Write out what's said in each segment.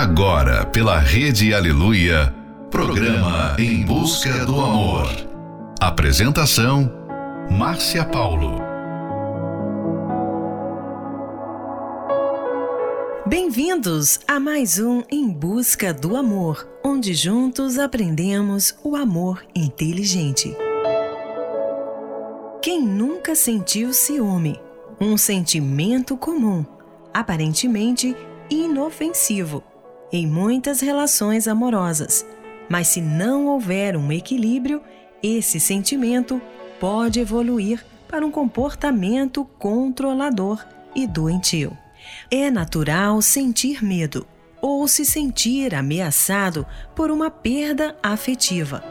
Agora, pela Rede Aleluia, programa Em Busca do Amor. Apresentação: Márcia Paulo. Bem-vindos a mais um Em Busca do Amor, onde juntos aprendemos o amor inteligente. Quem nunca sentiu ciúme? Um sentimento comum, aparentemente inofensivo, em muitas relações amorosas. Mas se não houver um equilíbrio, esse sentimento pode evoluir para um comportamento controlador e doentio. É natural sentir medo ou se sentir ameaçado por uma perda afetiva.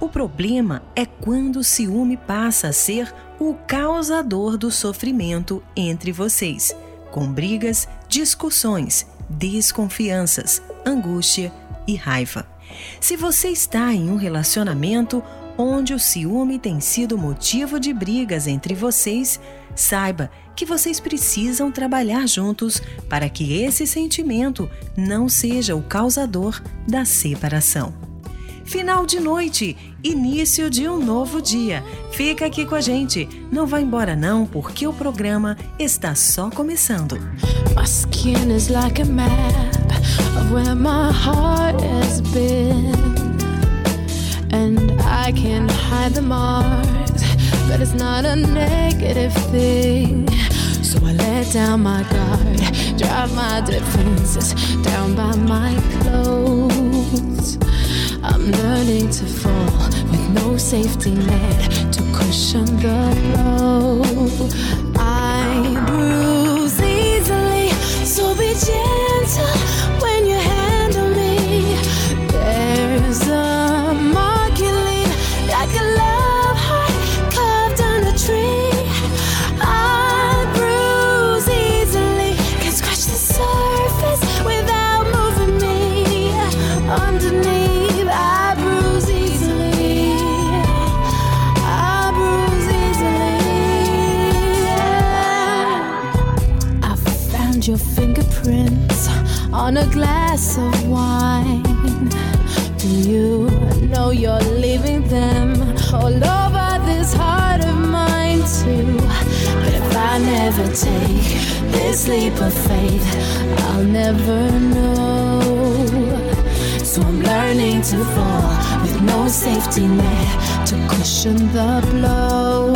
O problema é quando o ciúme passa a ser o causador do sofrimento entre vocês, com brigas, discussões, desconfianças, angústia e raiva. Se você está em um relacionamento onde o ciúme tem sido motivo de brigas entre vocês, saiba que vocês precisam trabalhar juntos para que esse sentimento não seja o causador da separação. Final de noite, início de um novo dia. Fica aqui com a gente. Não vá embora não, porque o programa está só começando. My skin is like a map of where my heart has been. And I can hide the marks, but it's not a negative thing. So I let down my guard, drive my defenses down by my clothes. I'm learning to fall with no safety net to cushion the blow. Glass of wine. Do you know you're leaving them all over this heart of mine too? But if I never take this leap of faith, I'll never know. So I'm learning to fall with no safety net to cushion the blow.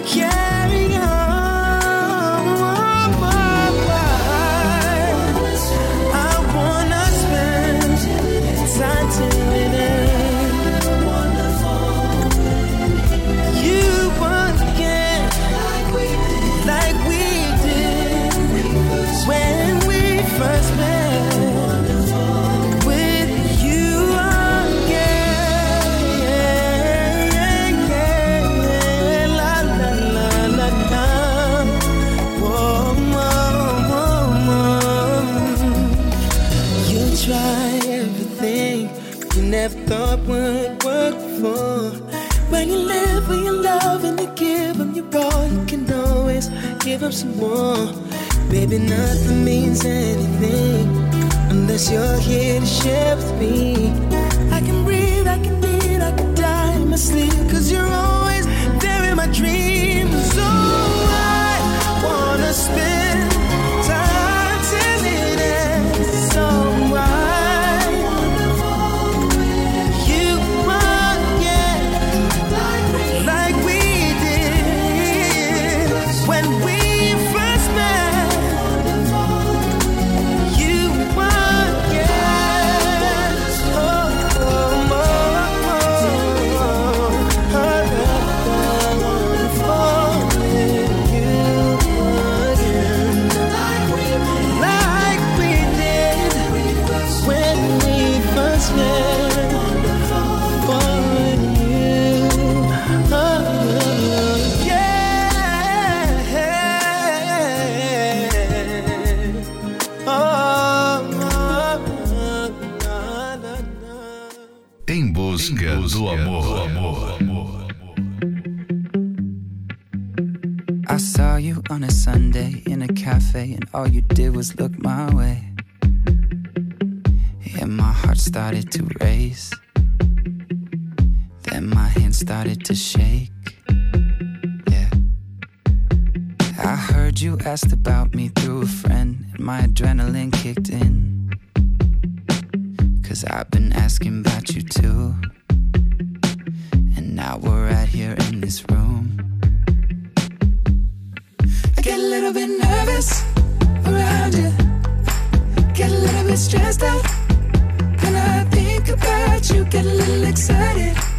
can. All, you can always give them some more. Baby, nothing means anything unless you're here to share with me. I can breathe, I can eat, I can die in my sleep, cause you're Em busca do amor. I saw you on a Sunday in a cafe, and all you did was look my way. And my heart started to race. Then my hands started to shake. Yeah. I heard you asked about me through a friend, and my adrenaline kicked in. Cause I've been asking about you too. And now we're right here in this room. I get a little bit nervous around you. Get a little bit stressed out. When I think about you, get a little excited.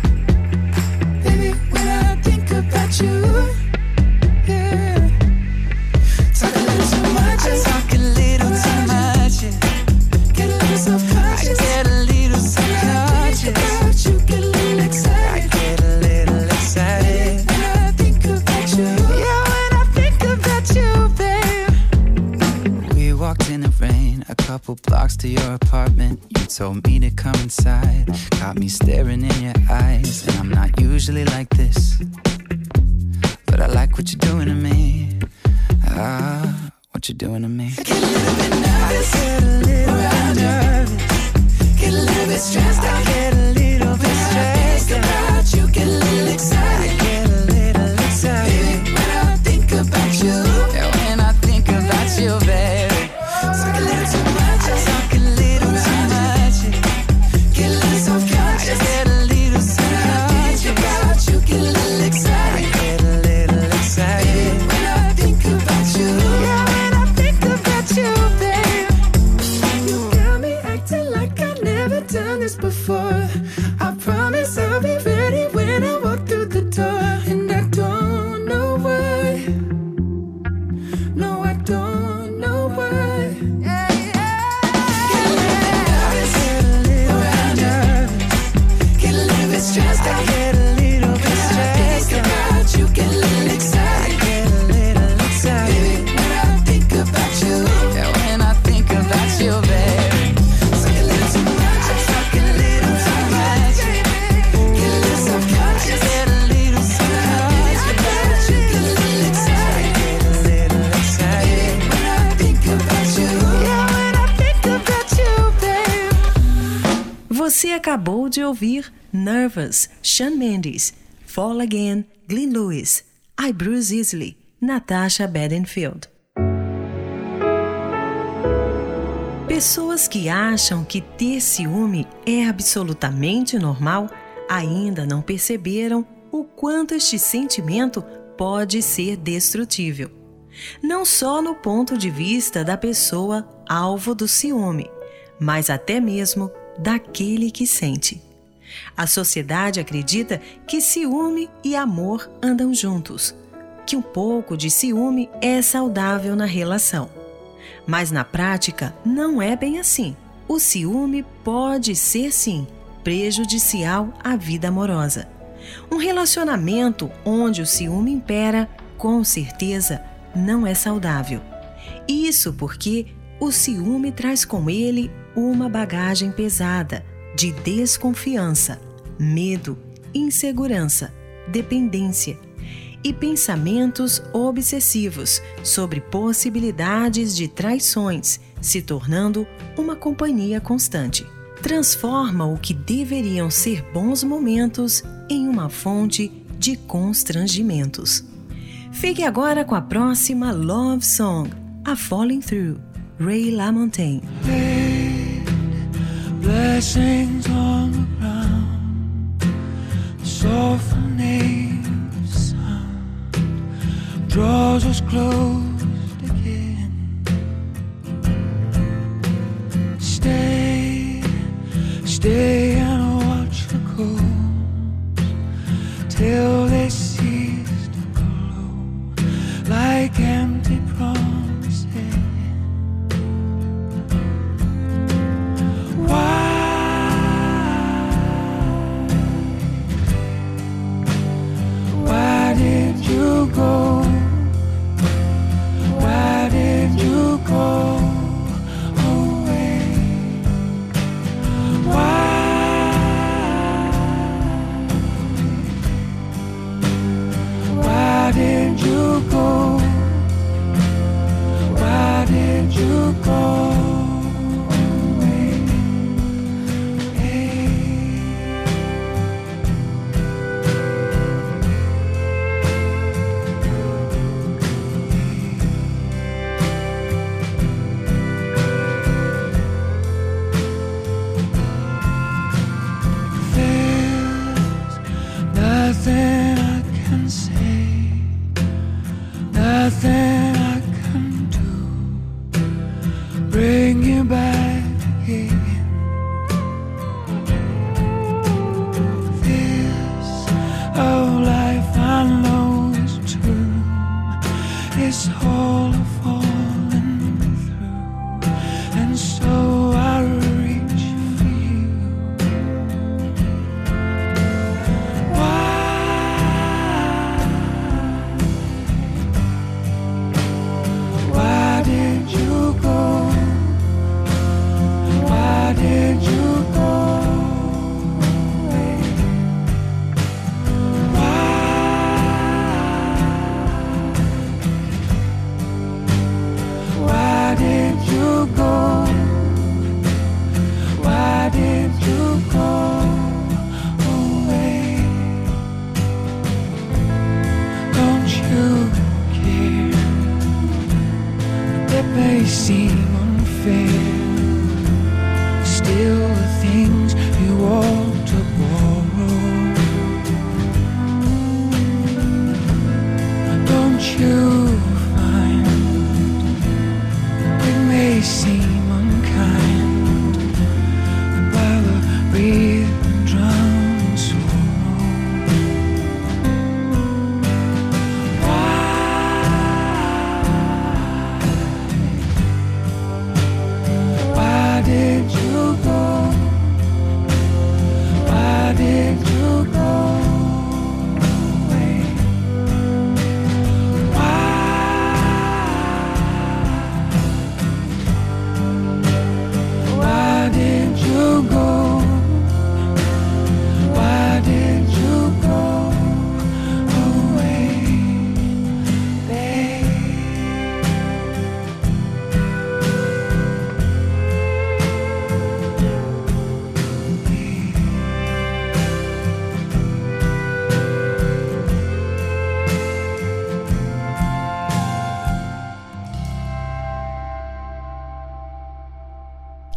Couple blocks to your apartment. You told me to come inside, got me staring in your eyes. And I'm not usually like this, but I like what you're doing to me. Ah, what you're doing to me. I get a little bit nervous. Get a little bit nervous. Get a little bit stressed. I get a little bit stressed acabou de ouvir Nervous, Shawn Mendes, Fall Again, Glenn Lewis, I Bruise Easily, Natasha Bedingfield. Pessoas que acham que ter ciúme é absolutamente normal ainda não perceberam o quanto este sentimento pode ser destrutível. Não só no ponto de vista da pessoa alvo do ciúme, mas até mesmo daquele que sente. A sociedade acredita que ciúme e amor andam juntos, que um pouco de ciúme é saudável na relação. Mas na prática não é bem assim. O ciúme pode ser sim prejudicial à vida amorosa. Um relacionamento onde o ciúme impera, com certeza, não é saudável. Isso porque o ciúme traz com ele uma bagagem pesada de desconfiança, medo, insegurança, dependência e pensamentos obsessivos sobre possibilidades de traições, se tornando uma companhia constante. Transforma o que deveriam ser bons momentos em uma fonte de constrangimentos. Fique agora com a próxima Love Song, A Falling Through, Ray LaMontagne. Blessings on the ground, softening sound draws us again. Stay, stay and watch the till nothing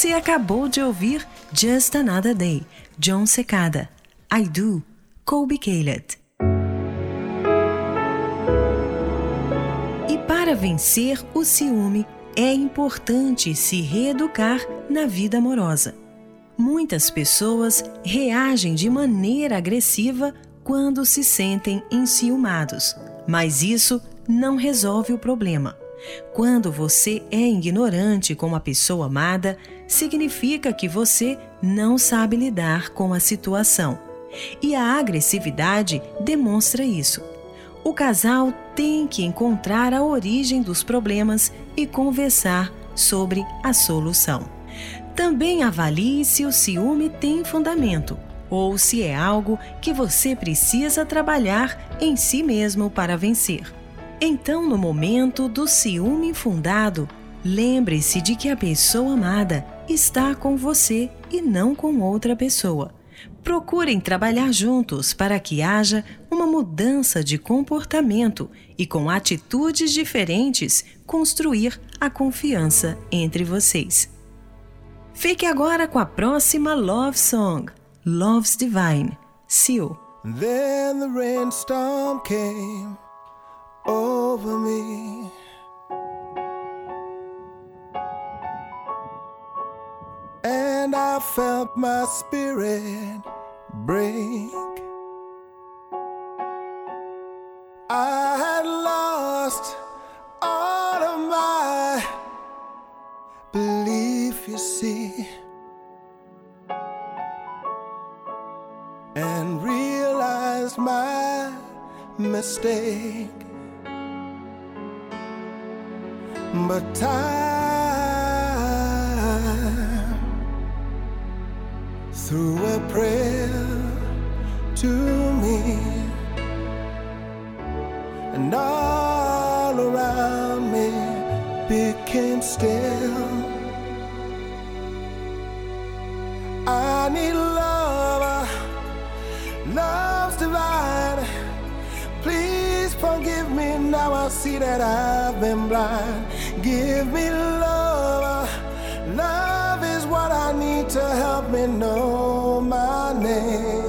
Você acabou de ouvir Just Another Day, John Secada. I Do, Colby Caleb. E para vencer o ciúme, é importante se reeducar na vida amorosa. Muitas pessoas reagem de maneira agressiva quando se sentem enciumados, mas isso não resolve o problema. Quando você é ignorante com a pessoa amada, significa que você não sabe lidar com a situação. E a agressividade demonstra isso. O casal tem que encontrar a origem dos problemas e conversar sobre a solução. Também avalie se o ciúme tem fundamento ou se é algo que você precisa trabalhar em si mesmo para vencer. Então, no momento do ciúme infundado, lembre-se de que a pessoa amada está com você e não com outra pessoa. Procurem trabalhar juntos para que haja uma mudança de comportamento e, com atitudes diferentes, construir a confiança entre vocês. Fique agora com a próxima Love Song, Love's Divine, Seal. Then the rainstorm came over me. And I felt my spirit break. I had lost all of my belief, you see, and realized my mistake. But time through a prayer to me, and all around me became still. I need love, love's divine. Forgive me now. I see that I've been blind. Give me love. Love is what I need to help me know my name.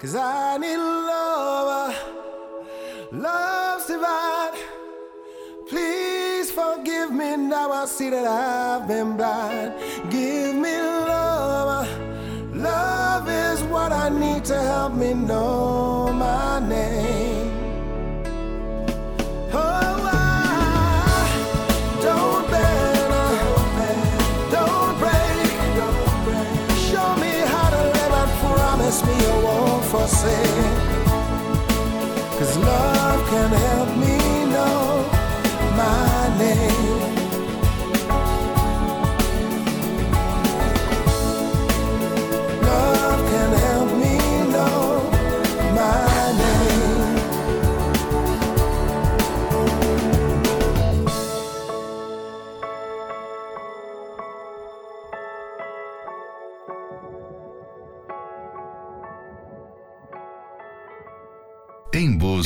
Cause I need love, uh, love's divine. Please forgive me now. I see that I've been blind. Give me love. Uh, love is what I need to help me know my name. Cause love can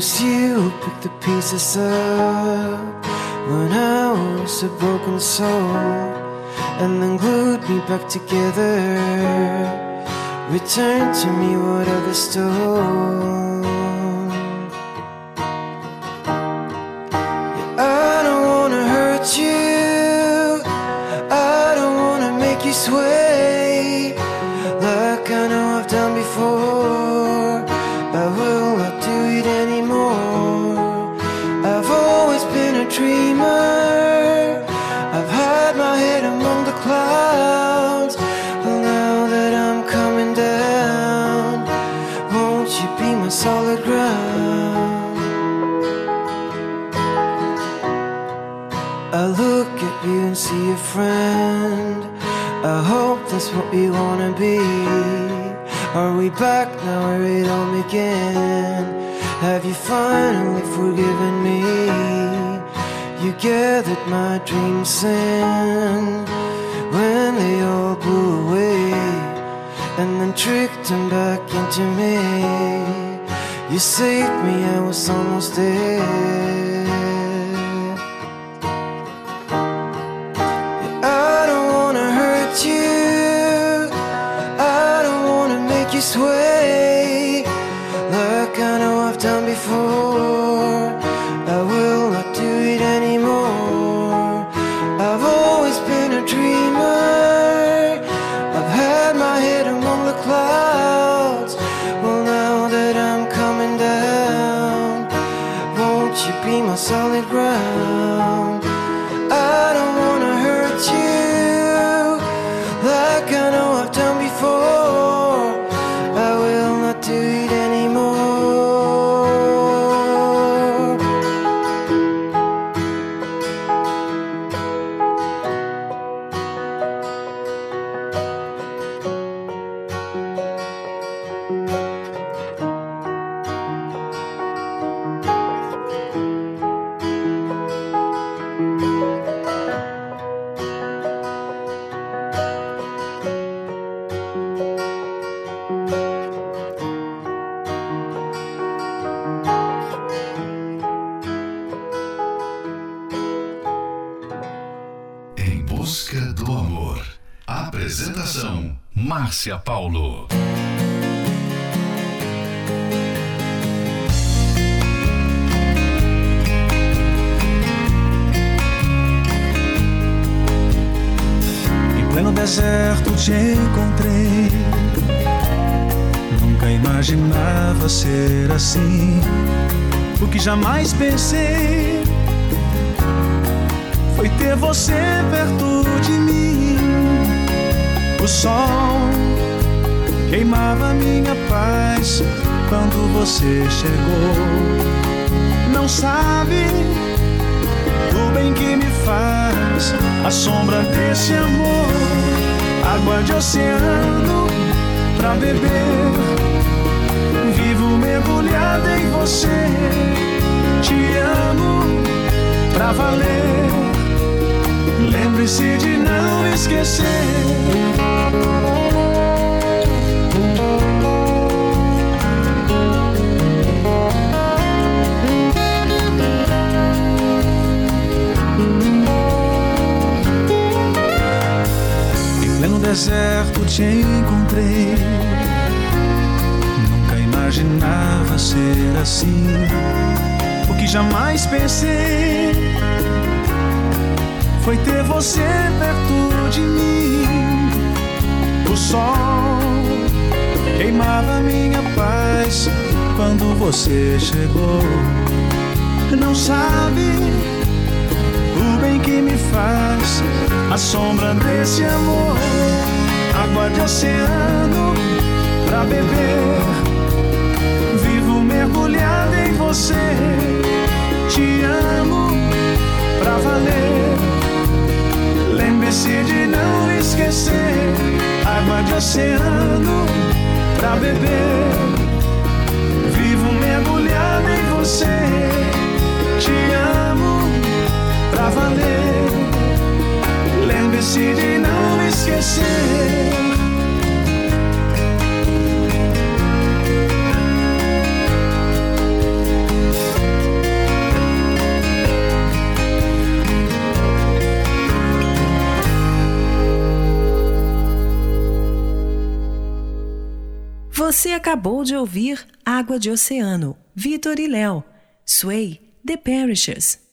was you who picked the pieces up when I was a broken soul, and then glued me back together. Return to me whatever stole. What we wanna be. Are we back now where it all began? Have you finally forgiven me? You gathered my dreams in when they all blew away, and then tricked them back into me. You saved me, I was almost dead. for quando você chegou. Não sabe o bem que me faz a sombra desse amor, água de oceano pra beber. Vivo mergulhada em você, te amo pra valer. Lembre-se de não esquecer. Deserto te encontrei. Nunca imaginava ser assim. O que jamais pensei foi ter você perto de mim. O sol queimava minha paz quando você chegou. Não sabe o bem que me faz a sombra desse amor, água de oceano pra beber. Vivo mergulhado em você, te amo pra valer. Lembre-se de não esquecer, água de oceano pra beber. Vivo mergulhado em você, te amo pra valer. Lembre-se de não esquecer. Você acabou de ouvir Água de Oceano, Vitor e Léo, Sway, The Perishers.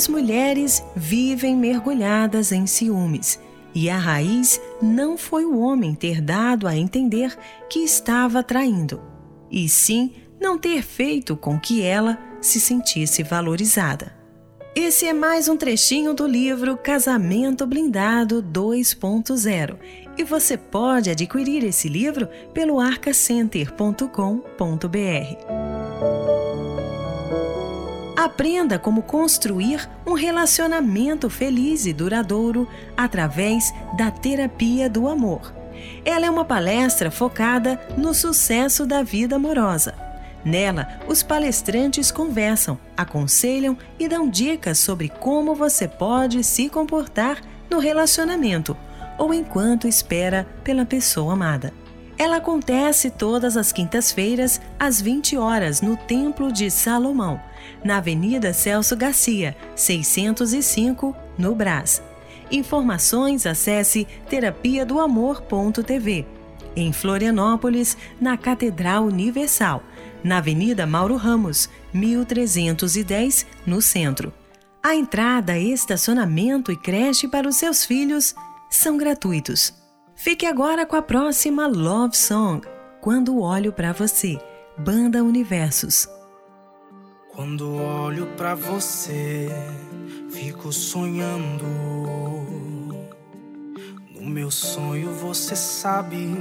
Muitas mulheres vivem mergulhadas em ciúmes, e a raiz não foi o homem ter dado a entender que estava traindo, e sim não ter feito com que ela se sentisse valorizada. Esse é mais um trechinho do livro Casamento Blindado 2.0 e você pode adquirir esse livro pelo arcacenter.com.br. Aprenda como construir um relacionamento feliz e duradouro através da terapia do amor. Ela é uma palestra focada no sucesso da vida amorosa. Nela, os palestrantes conversam, aconselham e dão dicas sobre como você pode se comportar no relacionamento ou enquanto espera pela pessoa amada. Ela acontece todas as quintas-feiras, às 20 horas, no Templo de Salomão, na Avenida Celso Garcia, 605, no Brás. Informações acesse terapia do amor.tv. Em Florianópolis, na Catedral Universal, na Avenida Mauro Ramos, 1310, no centro. A entrada, estacionamento e creche para os seus filhos são gratuitos. Fique agora com a próxima Love Song, Quando Olho para Você, Banda Universos. Quando olho pra você, fico sonhando. No meu sonho você sabe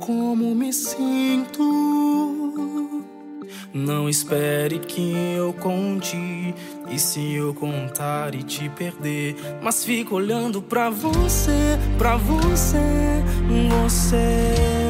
como me sinto. Não espere que eu conte. E se eu contar e te perder? Mas fico olhando pra você, pra você, você.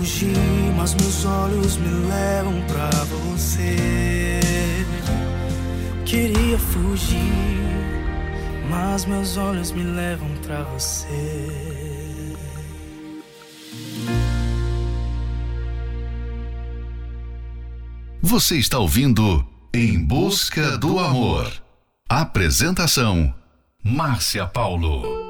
Fugir, mas meus olhos me levam pra você. Queria fugir, mas meus olhos me levam pra você. Você está ouvindo Em Busca do Amor. Apresentação: Márcia Paulo.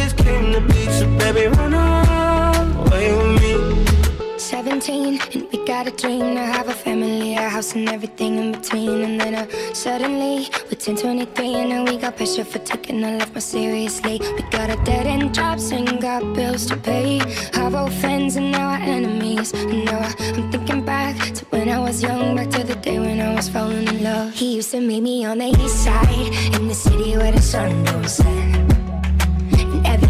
Ideas came to baby, run away with me. 17 and we got a dream to have a family, a house and everything in between. And then uh, suddenly we're 10, 23 and now we got pressure for taking our life more seriously. We got a dead end jobs and got bills to pay. Our old friends and now our enemies. And now I, I'm thinking back to when I was young, back to the day when I was falling in love. He used to meet me on the east side in the city where the sun don't set.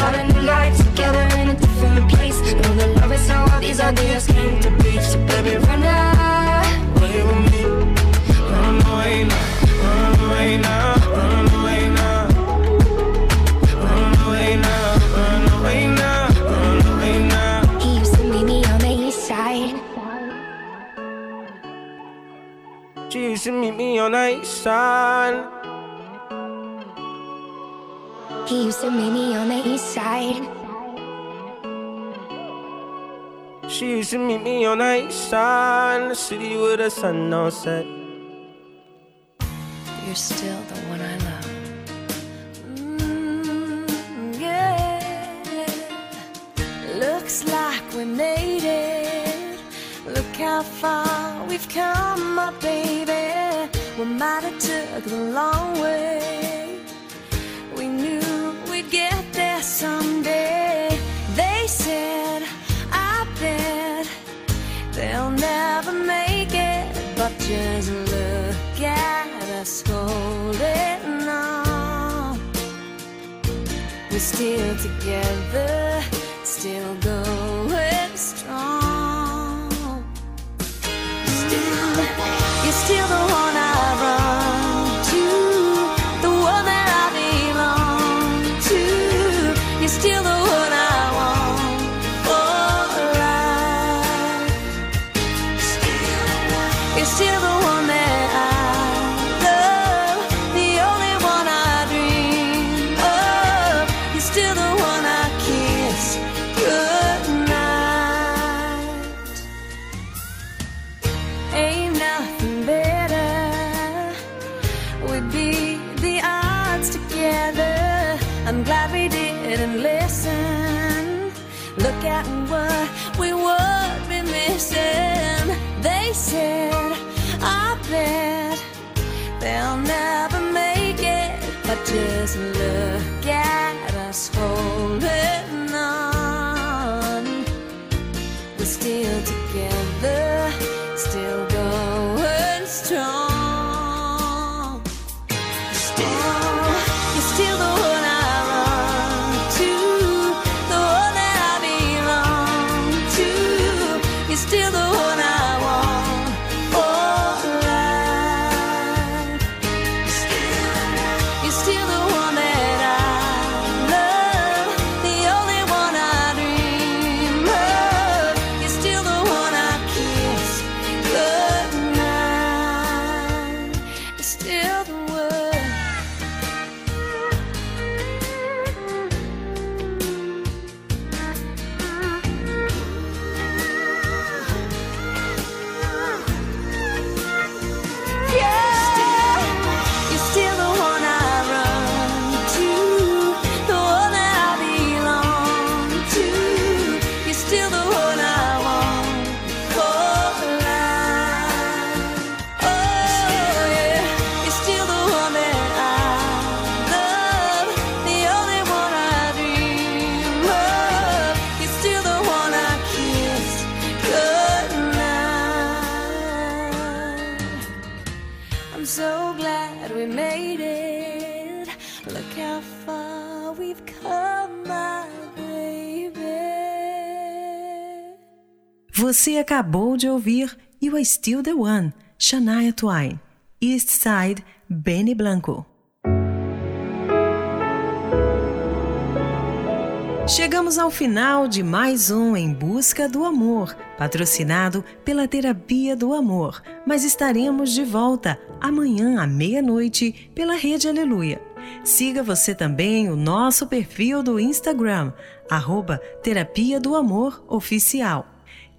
Taste, start a new life together in a different place. Know the love is how all these ideas came to be. So baby, run away with me. Run away now, run away now, run away now. Run away now, run away now, run away now. He used to meet me on the east side. She used to meet me on the east side. He used to meet me on the east side. She used to meet me on the east side in the city with the sun on set. You're still the one I love. Mm, yeah. Looks like we made it. Look how far we've come, my baby. We might have took the long way. Just look at us holding on. We're still together, acabou de ouvir You Are Still the One, Shania Twain, East Side, Benny Blanco. Chegamos ao final de mais um Em Busca do Amor, patrocinado pela Terapia do Amor, mas estaremos de volta amanhã à meia-noite pela Rede Aleluia. Siga você também o nosso perfil do Instagram, arroba Terapia do Amor Oficial.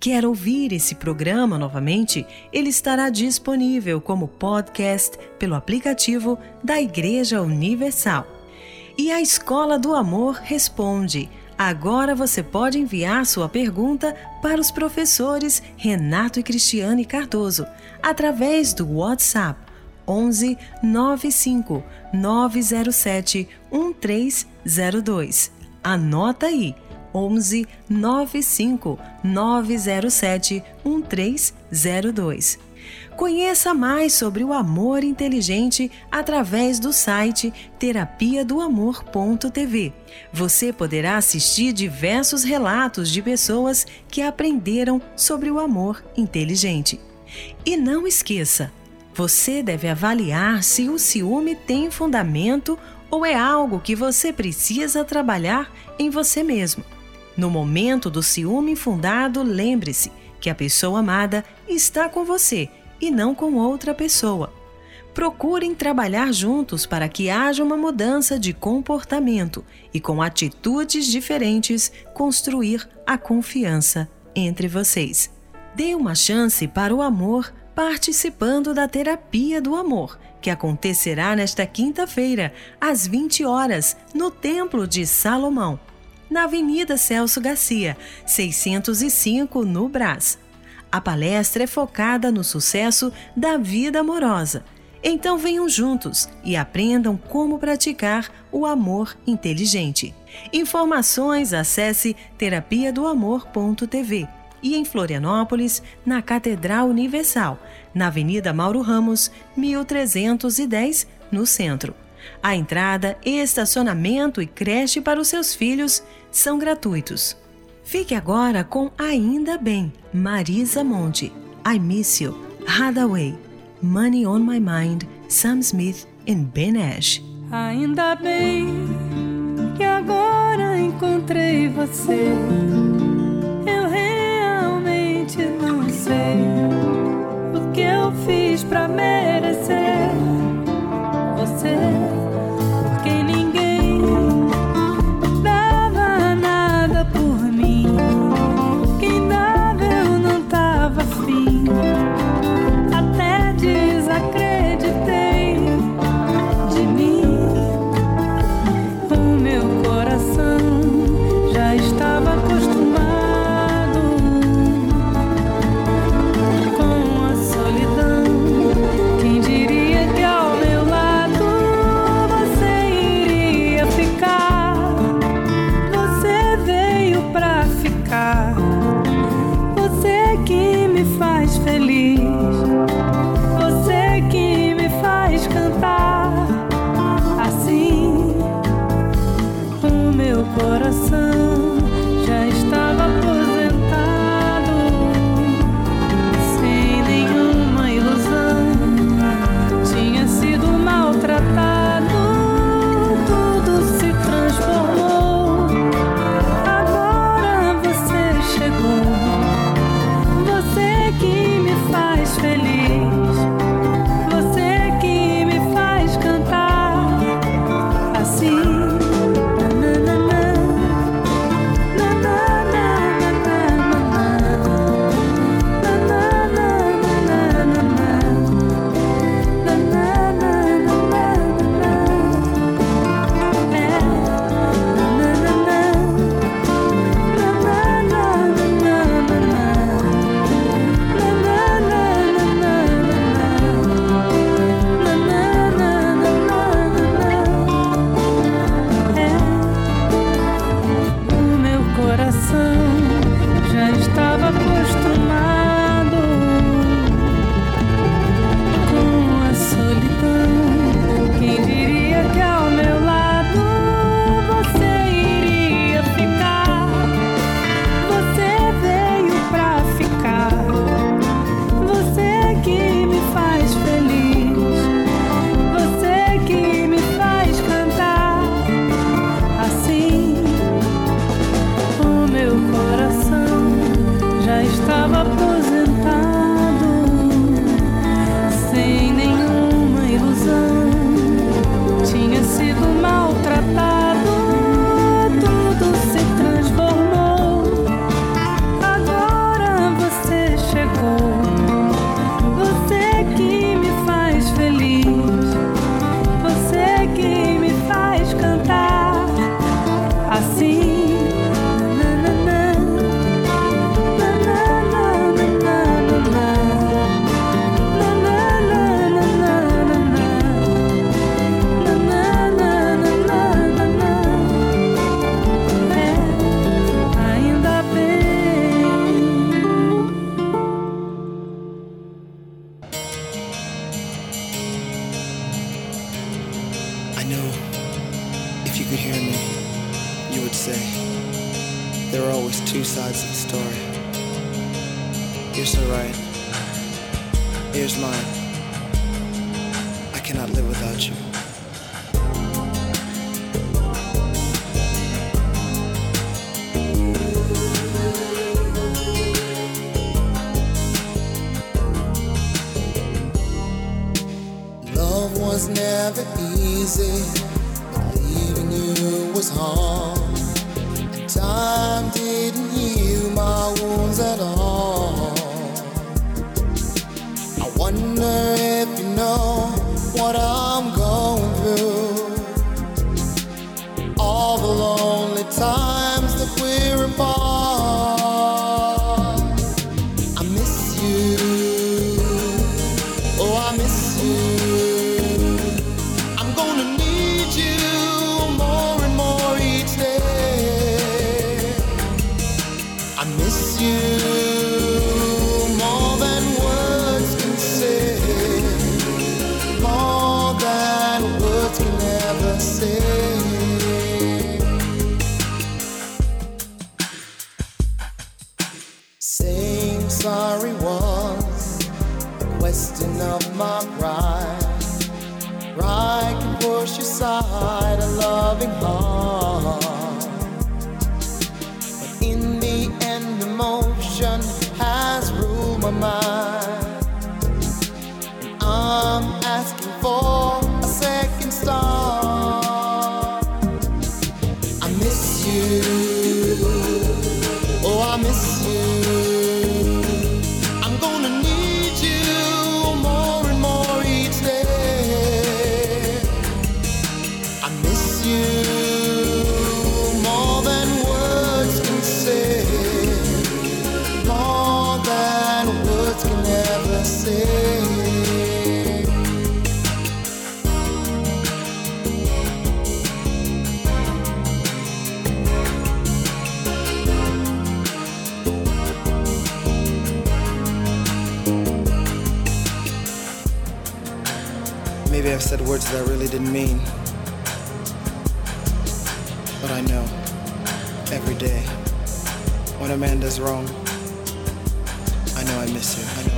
Quer ouvir esse programa novamente? Ele estará disponível como podcast pelo aplicativo da Igreja Universal. E a Escola do Amor responde. Agora você pode enviar sua pergunta para os professores Renato e Cristiane Cardoso através do WhatsApp 11 95 907 1302. Anota aí. 11 95 907 1302. Conheça mais sobre o amor inteligente através do site terapiadoamor.tv. Você poderá assistir diversos relatos de pessoas que aprenderam sobre o amor inteligente. E não esqueça, você deve avaliar se o ciúme tem fundamento ou é algo que você precisa trabalhar em você mesmo. No momento do ciúme infundado, lembre-se que a pessoa amada está com você e não com outra pessoa. Procurem trabalhar juntos para que haja uma mudança de comportamento e, com atitudes diferentes, construir a confiança entre vocês. Dê uma chance para o amor participando da Terapia do Amor, que acontecerá nesta quinta-feira, às 20 horas, no Templo de Salomão, na Avenida Celso Garcia, 605, no Brás. A palestra é focada no sucesso da vida amorosa. Então venham juntos e aprendam como praticar o amor inteligente. Informações acesse terapiadoamor.tv e em Florianópolis, na Catedral Universal, na Avenida Mauro Ramos, 1310, no centro. A entrada, estacionamento e creche para os seus filhos são gratuitos. Fique agora com Ainda Bem, Marisa Monte, I Miss You, Hadaway, Money on My Mind, Sam Smith e Ben Ash. Ainda bem que agora encontrei você. Eu realmente não sei o que eu fiz pra merecer você. about you. Love was never easy, but leaving you was hard. I really didn't mean. But I know every day when a man does wrong, I know I miss you.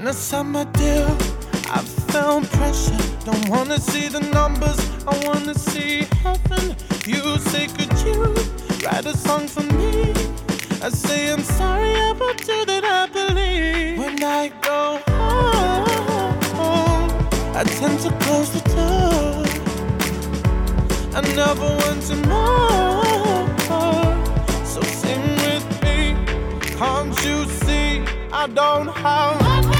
trying to sign my deal. I felt pressure. Don't wanna see the numbers. I wanna see heaven. You say, could you write a song for me? I say I'm sorry about you that I believe. When I go home, I tend to close the door. I never want to know. So sing with me, can't you see? I don't have.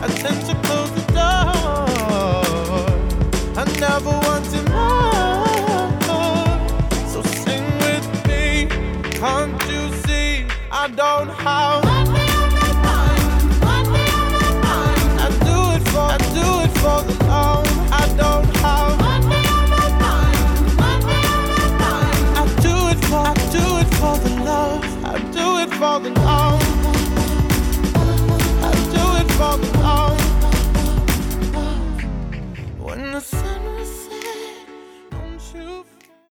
I tend to close the door. I never. So sing with me.